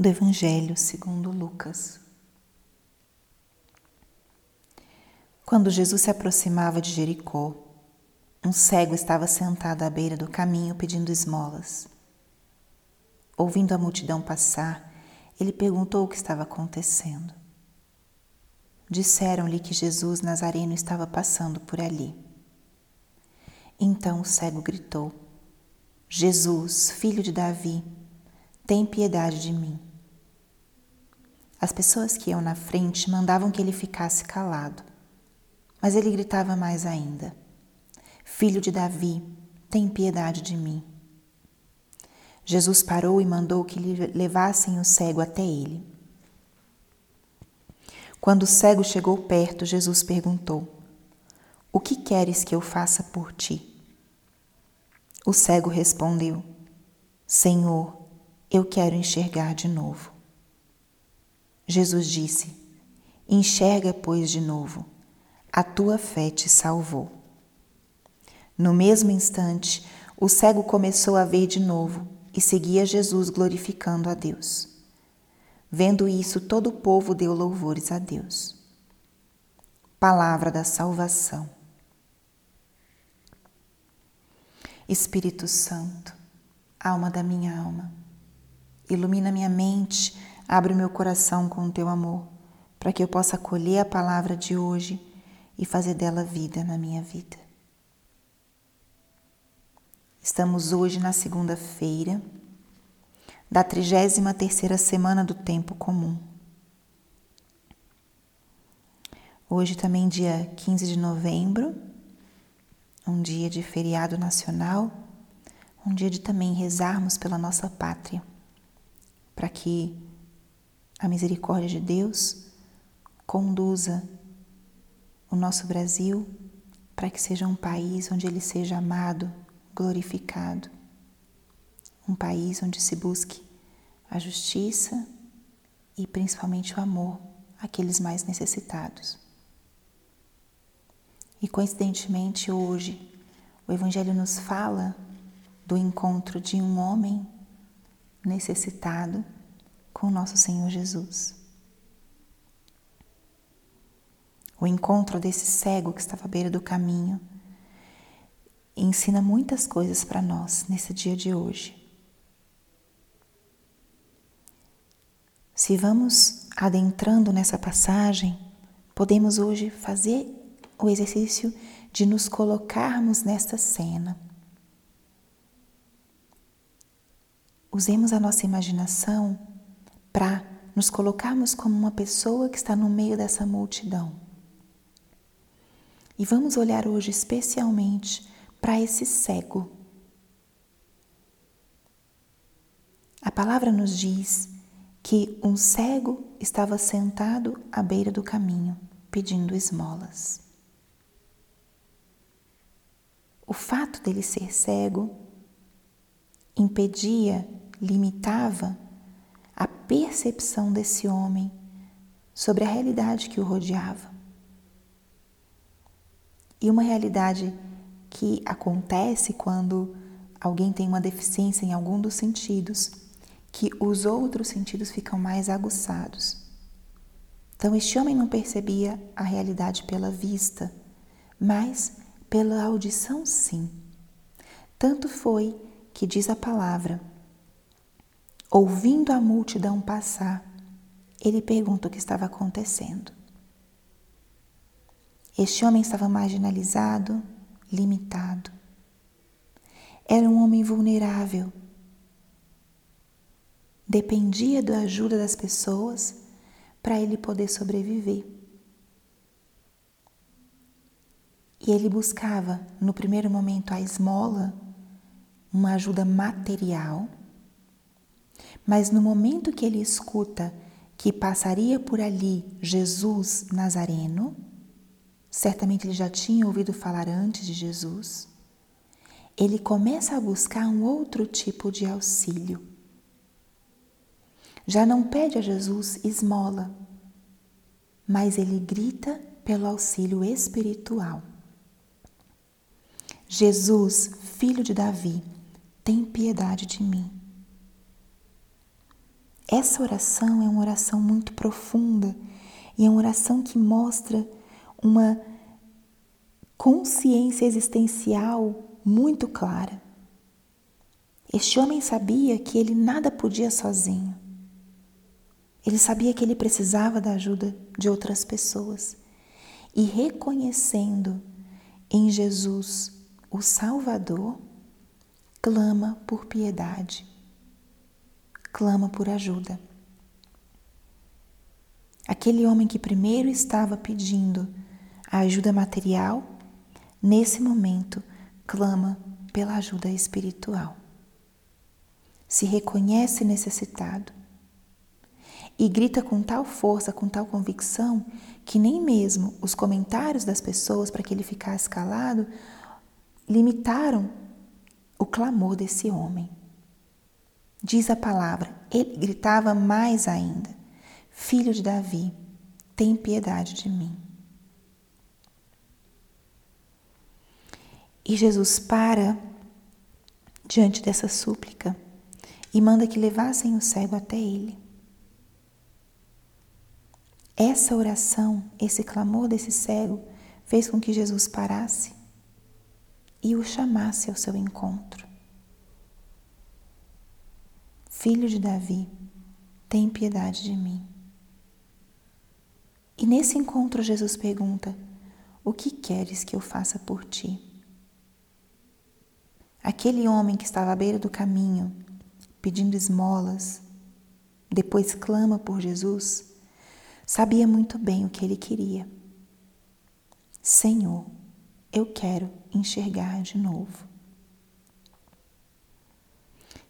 do Evangelho segundo Lucas. Quando Jesus se aproximava de Jericó, um cego estava sentado à beira do caminho pedindo esmolas. Ouvindo a multidão passar, ele perguntou o que estava acontecendo. Disseram-lhe que Jesus Nazareno estava passando por ali. Então o cego gritou: Jesus, filho de Davi, tem piedade de mim. As pessoas que iam na frente mandavam que ele ficasse calado, mas ele gritava mais ainda: Filho de Davi, tem piedade de mim. Jesus parou e mandou que lhe levassem o cego até ele. Quando o cego chegou perto, Jesus perguntou: O que queres que eu faça por ti? O cego respondeu: Senhor, eu quero enxergar de novo. Jesus disse: Enxerga, pois, de novo, a tua fé te salvou. No mesmo instante, o cego começou a ver de novo e seguia Jesus glorificando a Deus. Vendo isso, todo o povo deu louvores a Deus. Palavra da salvação. Espírito Santo, alma da minha alma, ilumina minha mente Abre o meu coração com o teu amor, para que eu possa acolher a palavra de hoje e fazer dela vida na minha vida. Estamos hoje na segunda-feira da 33 terceira semana do tempo comum. Hoje também dia 15 de novembro, um dia de feriado nacional, um dia de também rezarmos pela nossa pátria, para que a misericórdia de Deus conduza o nosso Brasil para que seja um país onde ele seja amado, glorificado. Um país onde se busque a justiça e principalmente o amor àqueles mais necessitados. E coincidentemente hoje o Evangelho nos fala do encontro de um homem necessitado com nosso Senhor Jesus. O encontro desse cego que estava à beira do caminho ensina muitas coisas para nós nesse dia de hoje. Se vamos adentrando nessa passagem, podemos hoje fazer o exercício de nos colocarmos nesta cena. Usemos a nossa imaginação para nos colocarmos como uma pessoa que está no meio dessa multidão. E vamos olhar hoje especialmente para esse cego. A palavra nos diz que um cego estava sentado à beira do caminho, pedindo esmolas. O fato dele ser cego impedia, limitava percepção desse homem sobre a realidade que o rodeava. E uma realidade que acontece quando alguém tem uma deficiência em algum dos sentidos, que os outros sentidos ficam mais aguçados. Então, este homem não percebia a realidade pela vista, mas pela audição, sim. Tanto foi que diz a palavra Ouvindo a multidão passar, ele pergunta o que estava acontecendo. Este homem estava marginalizado, limitado. Era um homem vulnerável. Dependia da ajuda das pessoas para ele poder sobreviver. E ele buscava, no primeiro momento, a esmola, uma ajuda material mas no momento que ele escuta que passaria por ali Jesus Nazareno, certamente ele já tinha ouvido falar antes de Jesus, ele começa a buscar um outro tipo de auxílio. Já não pede a Jesus esmola, mas ele grita pelo auxílio espiritual. Jesus, filho de Davi, tem piedade de mim. Essa oração é uma oração muito profunda e é uma oração que mostra uma consciência existencial muito clara. Este homem sabia que ele nada podia sozinho. Ele sabia que ele precisava da ajuda de outras pessoas. E reconhecendo em Jesus o Salvador, clama por piedade, clama por ajuda. Aquele homem que primeiro estava pedindo a ajuda material, nesse momento clama pela ajuda espiritual. Se reconhece necessitado e grita com tal força, com tal convicção, que nem mesmo os comentários das pessoas para que ele ficasse calado limitaram o clamor desse homem. Diz a palavra, ele gritava mais ainda: Filho de Davi, tem piedade de mim. E Jesus para diante dessa súplica e manda que levassem o cego até ele. Essa oração, esse clamor desse cego, fez com que Jesus parasse e o chamasse ao seu encontro. Filho de Davi, tem piedade de mim. E nesse encontro, Jesus pergunta: O que queres que eu faça por ti? Aquele homem que estava à beira do caminho, pedindo esmolas, depois clama por Jesus, sabia muito bem o que ele queria. Senhor, eu quero enxergar de novo.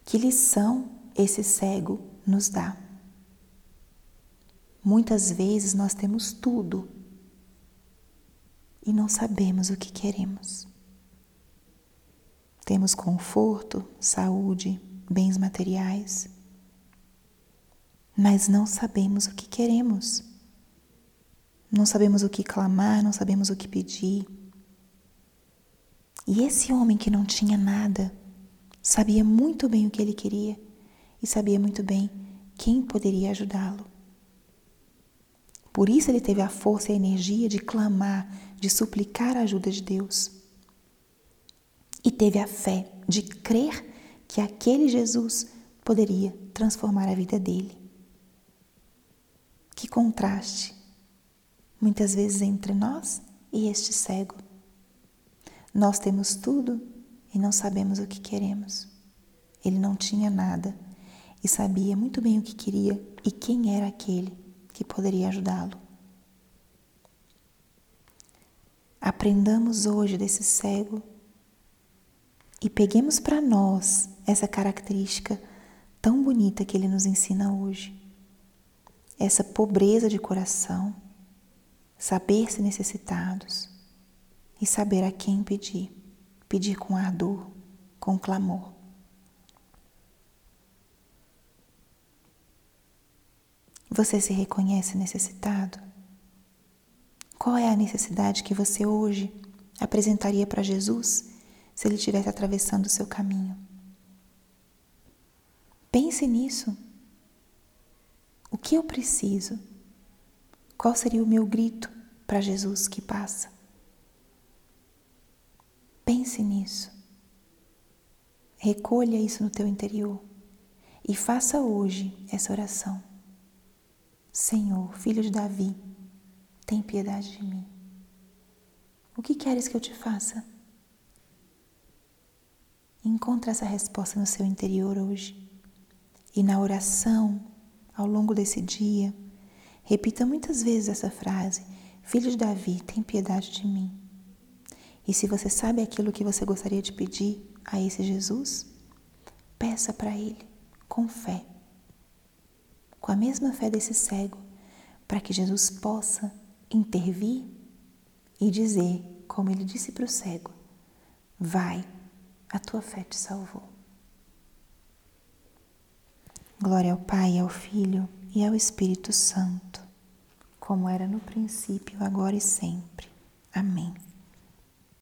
Que lição esse cego nos dá? Muitas vezes nós temos tudo e não sabemos o que queremos. Temos conforto, saúde, bens materiais, mas não sabemos o que queremos. Não sabemos o que clamar, não sabemos o que pedir. E esse homem que não tinha nada sabia muito bem o que ele queria e sabia muito bem quem poderia ajudá-lo. Por isso ele teve a força e a energia de clamar, de suplicar a ajuda de Deus. E teve a fé de crer que aquele Jesus poderia transformar a vida dele. Que contraste muitas vezes entre nós e este cego. Nós temos tudo e não sabemos o que queremos. Ele não tinha nada e sabia muito bem o que queria e quem era aquele que poderia ajudá-lo. Aprendamos hoje desse cego e peguemos para nós essa característica tão bonita que ele nos ensina hoje. Essa pobreza de coração saber-se necessitados e saber a quem pedir, pedir com ardor, com clamor. Você se reconhece necessitado? Qual é a necessidade que você hoje apresentaria para Jesus se ele estivesse atravessando o seu caminho? Pense nisso. O que eu preciso? Qual seria o meu grito para Jesus que passa? Pense nisso. Recolha isso no teu interior e faça hoje essa oração. Senhor, filho de Davi, tem piedade de mim. O que queres que eu te faça? Encontre essa resposta no seu interior hoje. E na oração, ao longo desse dia, Repita muitas vezes essa frase: Filho de Davi, tem piedade de mim. E se você sabe aquilo que você gostaria de pedir a esse Jesus, peça para Ele com fé, com a mesma fé desse cego, para que Jesus possa intervir e dizer, como ele disse para o cego: Vai, a tua fé te salvou. Glória ao Pai, ao Filho e ao Espírito Santo, como era no princípio, agora e sempre. Amém.